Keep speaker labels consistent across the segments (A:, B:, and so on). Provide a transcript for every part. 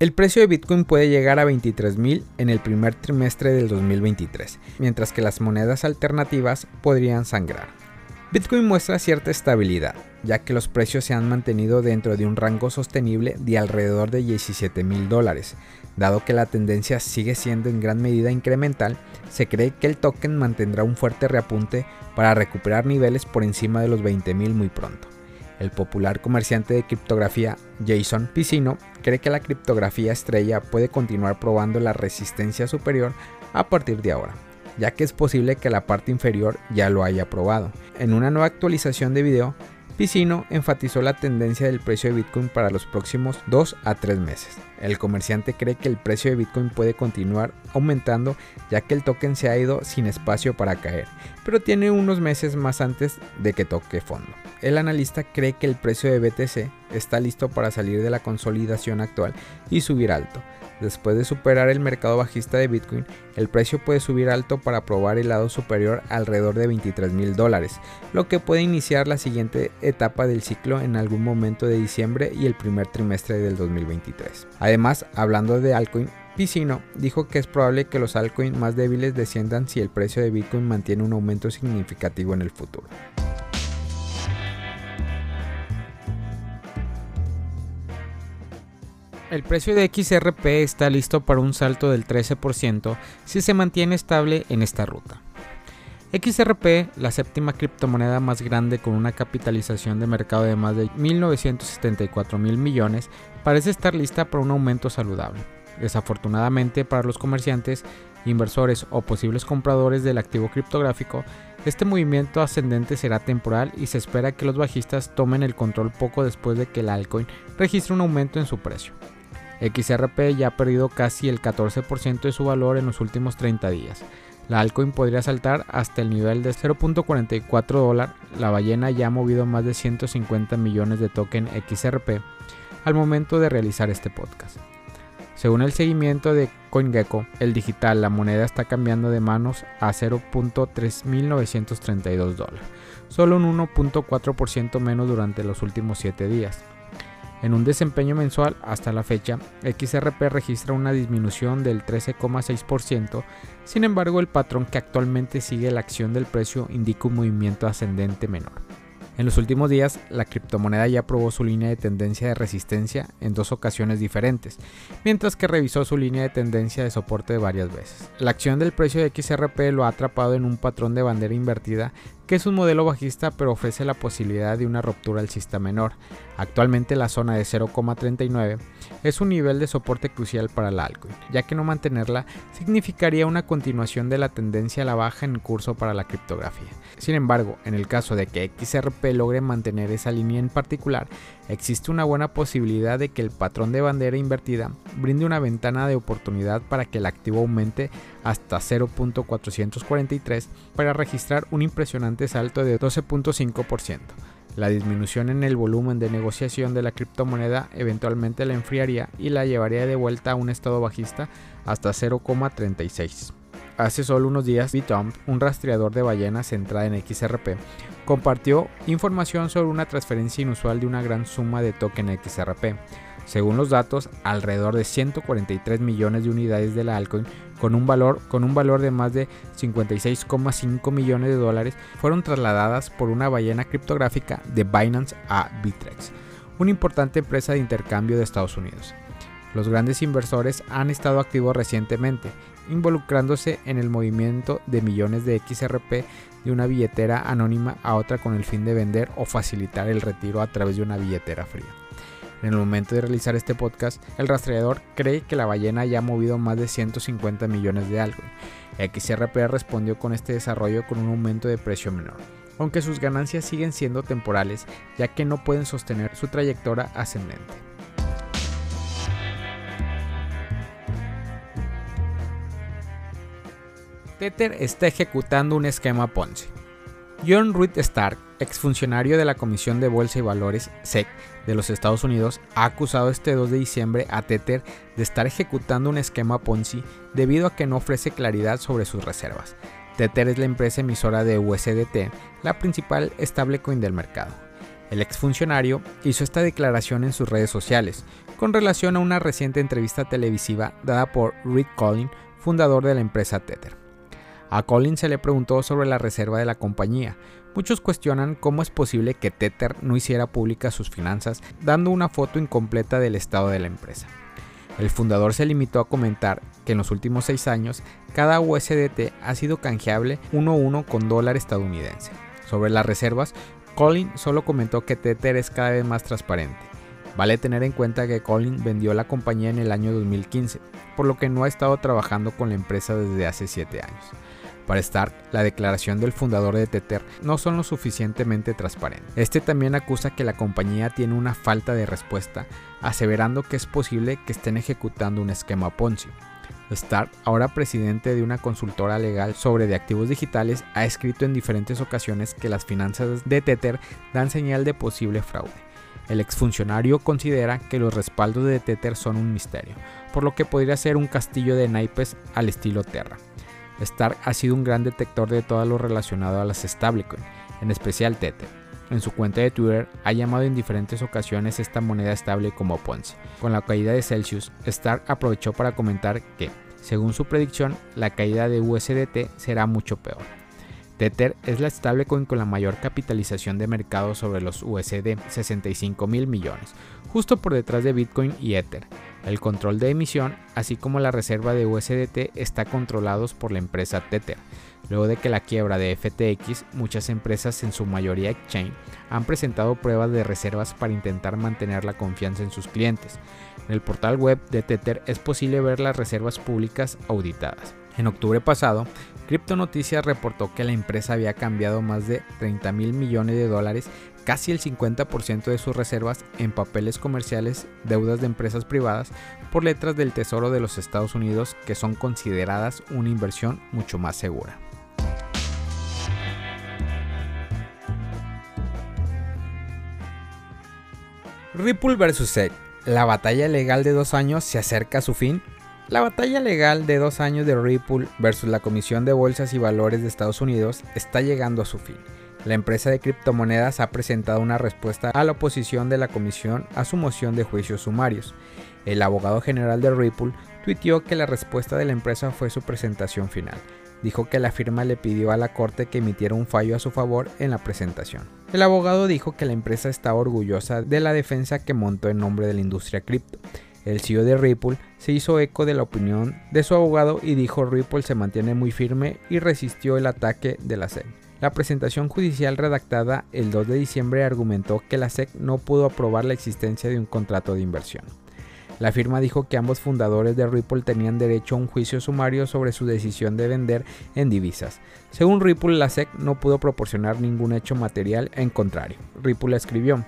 A: El precio de Bitcoin puede llegar a 23.000 en el primer trimestre del 2023, mientras que las monedas alternativas podrían sangrar. Bitcoin muestra cierta estabilidad, ya que los precios se han mantenido dentro de un rango sostenible de alrededor de 17 mil dólares. Dado que la tendencia sigue siendo en gran medida incremental, se cree que el token mantendrá un fuerte reapunte para recuperar niveles por encima de los 20 mil muy pronto. El popular comerciante de criptografía Jason Piscino cree que la criptografía estrella puede continuar probando la resistencia superior a partir de ahora ya que es posible que la parte inferior ya lo haya probado. En una nueva actualización de video, Piscino enfatizó la tendencia del precio de Bitcoin para los próximos 2 a 3 meses. El comerciante cree que el precio de Bitcoin puede continuar aumentando ya que el token se ha ido sin espacio para caer, pero tiene unos meses más antes de que toque fondo. El analista cree que el precio de BTC está listo para salir de la consolidación actual y subir alto, Después de superar el mercado bajista de Bitcoin, el precio puede subir alto para probar el lado superior alrededor de 23 mil dólares, lo que puede iniciar la siguiente etapa del ciclo en algún momento de diciembre y el primer trimestre del 2023. Además, hablando de altcoin, Piscino dijo que es probable que los altcoins más débiles desciendan si el precio de Bitcoin mantiene un aumento significativo en el futuro. El precio de XRP está listo para un salto del 13% si se mantiene estable en esta ruta. XRP, la séptima criptomoneda más grande con una capitalización de mercado de más de 1.974 mil millones, parece estar lista para un aumento saludable. Desafortunadamente para los comerciantes, inversores o posibles compradores del activo criptográfico, este movimiento ascendente será temporal y se espera que los bajistas tomen el control poco después de que el altcoin registre un aumento en su precio. XRP ya ha perdido casi el 14% de su valor en los últimos 30 días. La altcoin podría saltar hasta el nivel de 0.44 dólar. La ballena ya ha movido más de 150 millones de token XRP al momento de realizar este podcast. Según el seguimiento de CoinGecko, el digital, la moneda está cambiando de manos a 0.3932 dólares, solo un 1.4% menos durante los últimos 7 días. En un desempeño mensual hasta la fecha, XRP registra una disminución del 13,6%, sin embargo el patrón que actualmente sigue la acción del precio indica un movimiento ascendente menor. En los últimos días, la criptomoneda ya probó su línea de tendencia de resistencia en dos ocasiones diferentes, mientras que revisó su línea de tendencia de soporte varias veces. La acción del precio de XRP lo ha atrapado en un patrón de bandera invertida que es un modelo bajista pero ofrece la posibilidad de una ruptura alcista menor. Actualmente la zona de 0,39 es un nivel de soporte crucial para la altcoin, ya que no mantenerla significaría una continuación de la tendencia a la baja en curso para la criptografía. Sin embargo, en el caso de que XRP logre mantener esa línea en particular, existe una buena posibilidad de que el patrón de bandera invertida brinde una ventana de oportunidad para que el activo aumente hasta 0.443 para registrar un impresionante salto de 12.5%. La disminución en el volumen de negociación de la criptomoneda eventualmente la enfriaría y la llevaría de vuelta a un estado bajista hasta 0,36. Hace solo unos días, Bitomp, un rastreador de ballenas centrada en XRP, compartió información sobre una transferencia inusual de una gran suma de token XRP. Según los datos, alrededor de 143 millones de unidades de la altcoin con un valor, con un valor de más de 56,5 millones de dólares fueron trasladadas por una ballena criptográfica de Binance a Bitrex, una importante empresa de intercambio de Estados Unidos. Los grandes inversores han estado activos recientemente, involucrándose en el movimiento de millones de XRP de una billetera anónima a otra con el fin de vender o facilitar el retiro a través de una billetera fría. En el momento de realizar este podcast, el rastreador cree que la ballena ya ha movido más de 150 millones de algo. XRP respondió con este desarrollo con un aumento de precio menor, aunque sus ganancias siguen siendo temporales ya que no pueden sostener su trayectoria ascendente. Tether está ejecutando un esquema Ponzi. John Reed Stark, exfuncionario de la Comisión de Bolsa y Valores SEC de los Estados Unidos, ha acusado este 2 de diciembre a Tether de estar ejecutando un esquema Ponzi debido a que no ofrece claridad sobre sus reservas. Tether es la empresa emisora de USDT, la principal stablecoin del mercado. El exfuncionario hizo esta declaración en sus redes sociales con relación a una reciente entrevista televisiva dada por Rick Collins, fundador de la empresa Tether. A Collins se le preguntó sobre la reserva de la compañía. Muchos cuestionan cómo es posible que Tether no hiciera públicas sus finanzas, dando una foto incompleta del estado de la empresa. El fundador se limitó a comentar que en los últimos seis años cada USDT ha sido canjeable uno a uno con dólar estadounidense. Sobre las reservas, Colin solo comentó que Tether es cada vez más transparente. Vale tener en cuenta que Colin vendió la compañía en el año 2015, por lo que no ha estado trabajando con la empresa desde hace 7 años. Para Stark, la declaración del fundador de Tether no son lo suficientemente transparentes. Este también acusa que la compañía tiene una falta de respuesta, aseverando que es posible que estén ejecutando un esquema Ponzi. Stark, ahora presidente de una consultora legal sobre de activos digitales, ha escrito en diferentes ocasiones que las finanzas de Tether dan señal de posible fraude. El exfuncionario considera que los respaldos de Tether son un misterio, por lo que podría ser un castillo de naipes al estilo Terra. Stark ha sido un gran detector de todo lo relacionado a las stablecoin, en especial Tether. En su cuenta de Twitter ha llamado en diferentes ocasiones esta moneda estable como Ponzi. Con la caída de Celsius, Stark aprovechó para comentar que, según su predicción, la caída de USDT será mucho peor. Tether es la stablecoin con la mayor capitalización de mercado sobre los USD, 65 mil millones, justo por detrás de Bitcoin y Ether. El control de emisión, así como la reserva de USDT, está controlados por la empresa Tether. Luego de que la quiebra de FTX, muchas empresas, en su mayoría exchange, han presentado pruebas de reservas para intentar mantener la confianza en sus clientes. En el portal web de Tether es posible ver las reservas públicas auditadas. En octubre pasado, Crypto Noticias reportó que la empresa había cambiado más de 30 mil millones de dólares casi el 50% de sus reservas en papeles comerciales, deudas de empresas privadas, por letras del Tesoro de los Estados Unidos que son consideradas una inversión mucho más segura. Ripple vs SEC. La batalla legal de dos años se acerca a su fin. La batalla legal de dos años de Ripple versus la Comisión de Bolsas y Valores de Estados Unidos está llegando a su fin. La empresa de criptomonedas ha presentado una respuesta a la oposición de la comisión a su moción de juicios sumarios. El abogado general de Ripple tuiteó que la respuesta de la empresa fue su presentación final. Dijo que la firma le pidió a la corte que emitiera un fallo a su favor en la presentación. El abogado dijo que la empresa está orgullosa de la defensa que montó en nombre de la industria cripto. El CEO de Ripple se hizo eco de la opinión de su abogado y dijo Ripple se mantiene muy firme y resistió el ataque de la SEC. La presentación judicial redactada el 2 de diciembre argumentó que la SEC no pudo aprobar la existencia de un contrato de inversión. La firma dijo que ambos fundadores de Ripple tenían derecho a un juicio sumario sobre su decisión de vender en divisas. Según Ripple, la SEC no pudo proporcionar ningún hecho material, en contrario. Ripple escribió,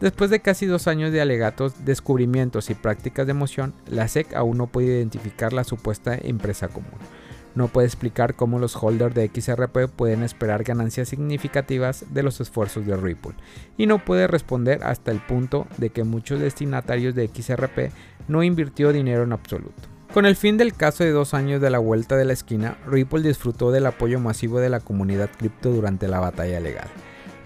A: Después de casi dos años de alegatos, descubrimientos y prácticas de emoción, la SEC aún no puede identificar la supuesta empresa común no puede explicar cómo los holders de XRP pueden esperar ganancias significativas de los esfuerzos de Ripple y no puede responder hasta el punto de que muchos destinatarios de XRP no invirtió dinero en absoluto. Con el fin del caso de dos años de la vuelta de la esquina, Ripple disfrutó del apoyo masivo de la comunidad cripto durante la batalla legal.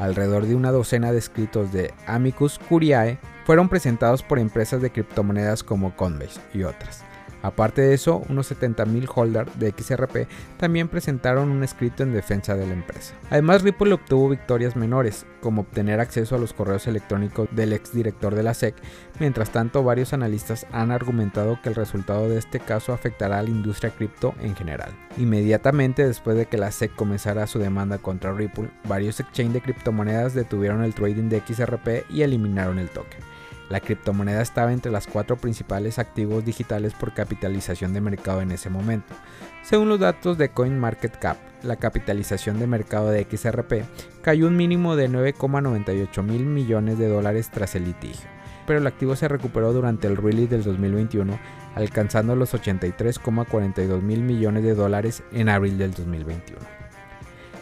A: Alrededor de una docena de escritos de Amicus Curiae fueron presentados por empresas de criptomonedas como Coinbase y otras. Aparte de eso, unos 70.000 holders de XRP también presentaron un escrito en defensa de la empresa. Además, Ripple obtuvo victorias menores, como obtener acceso a los correos electrónicos del exdirector de la SEC. Mientras tanto, varios analistas han argumentado que el resultado de este caso afectará a la industria cripto en general. Inmediatamente después de que la SEC comenzara su demanda contra Ripple, varios exchanges de criptomonedas detuvieron el trading de XRP y eliminaron el token. La criptomoneda estaba entre las cuatro principales activos digitales por capitalización de mercado en ese momento. Según los datos de CoinMarketCap, la capitalización de mercado de XRP cayó un mínimo de 9,98 mil millones de dólares tras el litigio, pero el activo se recuperó durante el release del 2021, alcanzando los 83,42 mil millones de dólares en abril del 2021.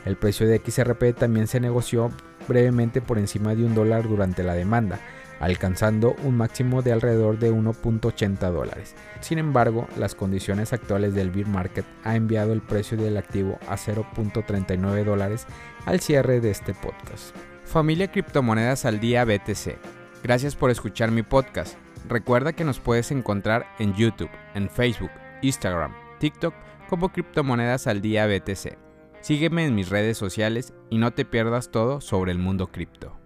A: El precio de XRP también se negoció brevemente por encima de un dólar durante la demanda, alcanzando un máximo de alrededor de 1.80 dólares. Sin embargo, las condiciones actuales del bear market ha enviado el precio del activo a 0.39 dólares al cierre de este podcast.
B: Familia Criptomonedas al Día BTC. Gracias por escuchar mi podcast. Recuerda que nos puedes encontrar en YouTube, en Facebook, Instagram, TikTok como Criptomonedas al Día BTC. Sígueme en mis redes sociales y no te pierdas todo sobre el mundo cripto.